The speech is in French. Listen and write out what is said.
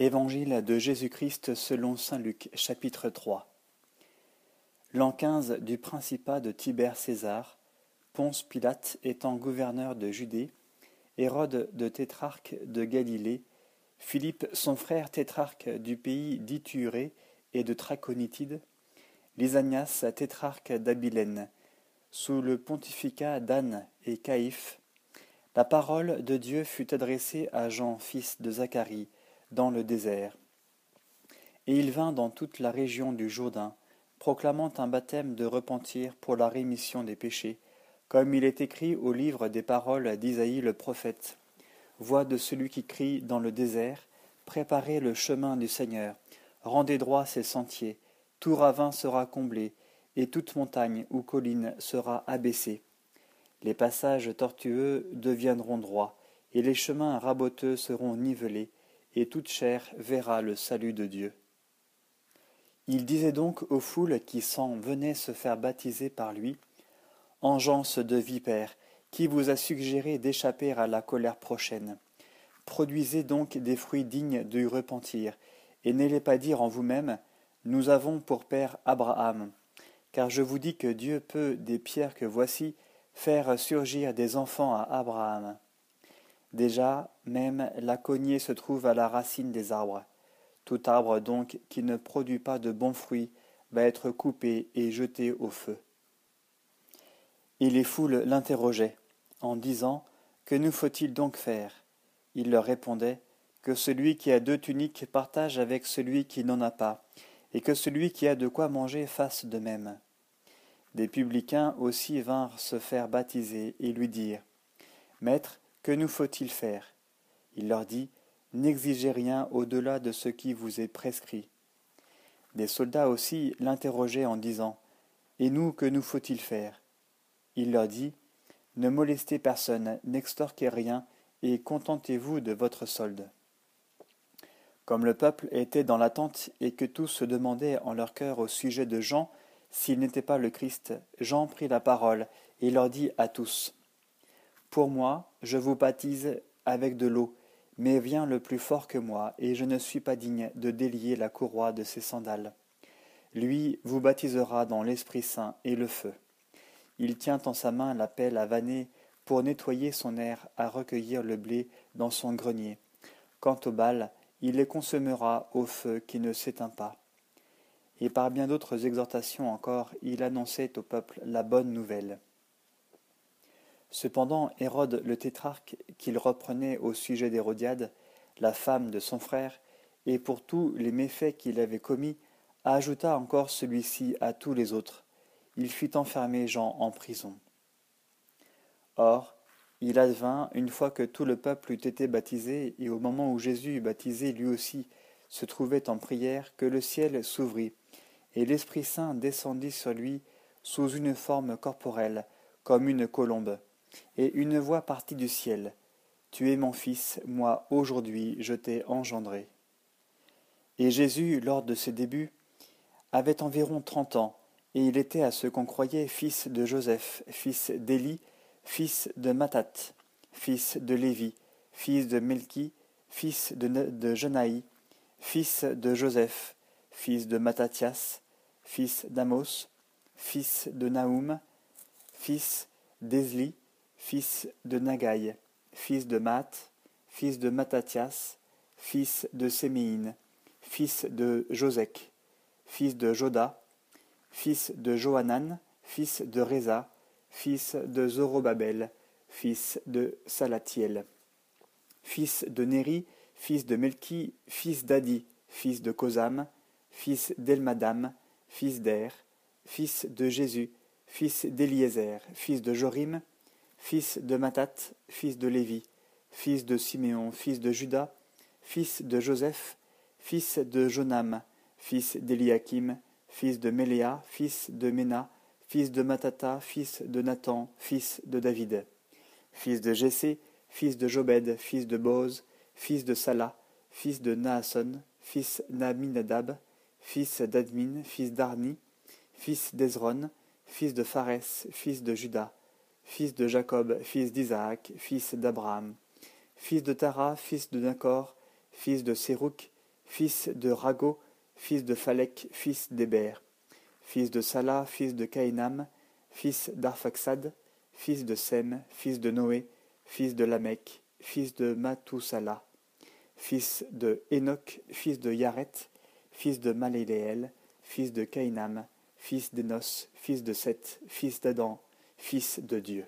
Évangile de Jésus-Christ selon saint Luc, chapitre 3. L'an 15 du principat de Tibère César, Ponce Pilate étant gouverneur de Judée, Hérode de tétrarque de Galilée, Philippe son frère tétrarque du pays d'Ithurée et de Traconitide, Lysanias tétrarque d'Abilène, sous le pontificat d'Anne et Caïphe, la parole de Dieu fut adressée à Jean, fils de Zacharie, dans le désert. Et il vint dans toute la région du Jourdain, proclamant un baptême de repentir pour la rémission des péchés, comme il est écrit au livre des paroles d'Isaïe le prophète. Voix de celui qui crie dans le désert, Préparez le chemin du Seigneur, rendez droit ses sentiers, tout ravin sera comblé, et toute montagne ou colline sera abaissée. Les passages tortueux deviendront droits, et les chemins raboteux seront nivelés, et toute chair verra le salut de Dieu. Il disait donc aux foules qui s'en venaient se faire baptiser par lui, Engeance de vipère, qui vous a suggéré d'échapper à la colère prochaine Produisez donc des fruits dignes du repentir, et n'allez pas dire en vous-même, Nous avons pour père Abraham. Car je vous dis que Dieu peut, des pierres que voici, faire surgir des enfants à Abraham. Déjà, même la cognée se trouve à la racine des arbres. Tout arbre donc qui ne produit pas de bons fruits va être coupé et jeté au feu. Et les foules l'interrogeaient, en disant Que nous faut-il donc faire? Il leur répondait Que celui qui a deux tuniques partage avec celui qui n'en a pas, et que celui qui a de quoi manger fasse de même. Des publicains aussi vinrent se faire baptiser et lui dire Maître, que nous faut-il faire? Il leur dit N'exigez rien au-delà de ce qui vous est prescrit. Des soldats aussi l'interrogeaient en disant Et nous, que nous faut-il faire? Il leur dit Ne molestez personne, n'extorquez rien, et contentez-vous de votre solde. Comme le peuple était dans l'attente et que tous se demandaient en leur cœur au sujet de Jean s'il n'était pas le Christ, Jean prit la parole et leur dit à tous pour moi, je vous baptise avec de l'eau, mais vient le plus fort que moi, et je ne suis pas digne de délier la courroie de ses sandales. Lui vous baptisera dans l'Esprit Saint et le feu. Il tient en sa main la pelle à vanner pour nettoyer son air à recueillir le blé dans son grenier. Quant au bal, il les consommera au feu qui ne s'éteint pas. Et par bien d'autres exhortations encore, il annonçait au peuple la bonne nouvelle. Cependant, Hérode le tétrarque, qu'il reprenait au sujet d'Hérodiade, la femme de son frère, et pour tous les méfaits qu'il avait commis, ajouta encore celui-ci à tous les autres. Il fit enfermer Jean en prison. Or, il advint, une fois que tout le peuple eut été baptisé, et au moment où Jésus baptisé lui aussi se trouvait en prière, que le ciel s'ouvrit, et l'Esprit Saint descendit sur lui sous une forme corporelle, comme une colombe et une voix partit du ciel. Tu es mon fils, moi aujourd'hui je t'ai engendré. Et Jésus, lors de ses débuts, avait environ trente ans, et il était à ce qu'on croyait fils de Joseph, fils d'Élie, fils de Matat, fils de Lévi, fils de Melchi, fils de, de fils de Joseph, fils de Matathias, fils d'Amos, fils de Naoum, fils d'Ezli, fils de Nagaï, fils de Math, fils de Matathias, fils de Séméine, fils de Josek, fils de Joda, fils de Johanan, fils de Reza, fils de Zorobabel, fils de Salatiel, fils de Néri, fils de Melki, fils d'Adi, fils de Kosam, fils d'Elmadam, fils d'Er, fils de Jésus, fils d'Éliézer, fils de Jorim, fils de Matat, fils de Lévi, fils de Siméon, fils de Judas, fils de Joseph, fils de Jonam, fils d'Eliakim, fils de Méléa, fils de Ména, fils de Matata, fils de Nathan, fils de David, fils de Jessé, fils de Jobed, fils de Boz, fils de Salah, fils de Naasson, fils d'Aminadab, fils d'Admin, fils d'Arni, fils d'Ezron, fils de Phares, fils de Judas, fils de Jacob, fils d'Isaac, fils d'Abraham, fils de Tara, fils de Nacor, fils de Sérouk, fils de Rago, fils de Phalek, fils d'Héber, fils de Salah, fils de Caïnam, fils d'Arphaxad, fils de Sem, fils de Noé, fils de Lamech, fils de Mathusala, fils de Enoch, fils de Yaret, fils de Maléléel, fils de Caïnam, fils d'Enos, fils de Seth, fils d'Adam, fils de Dieu.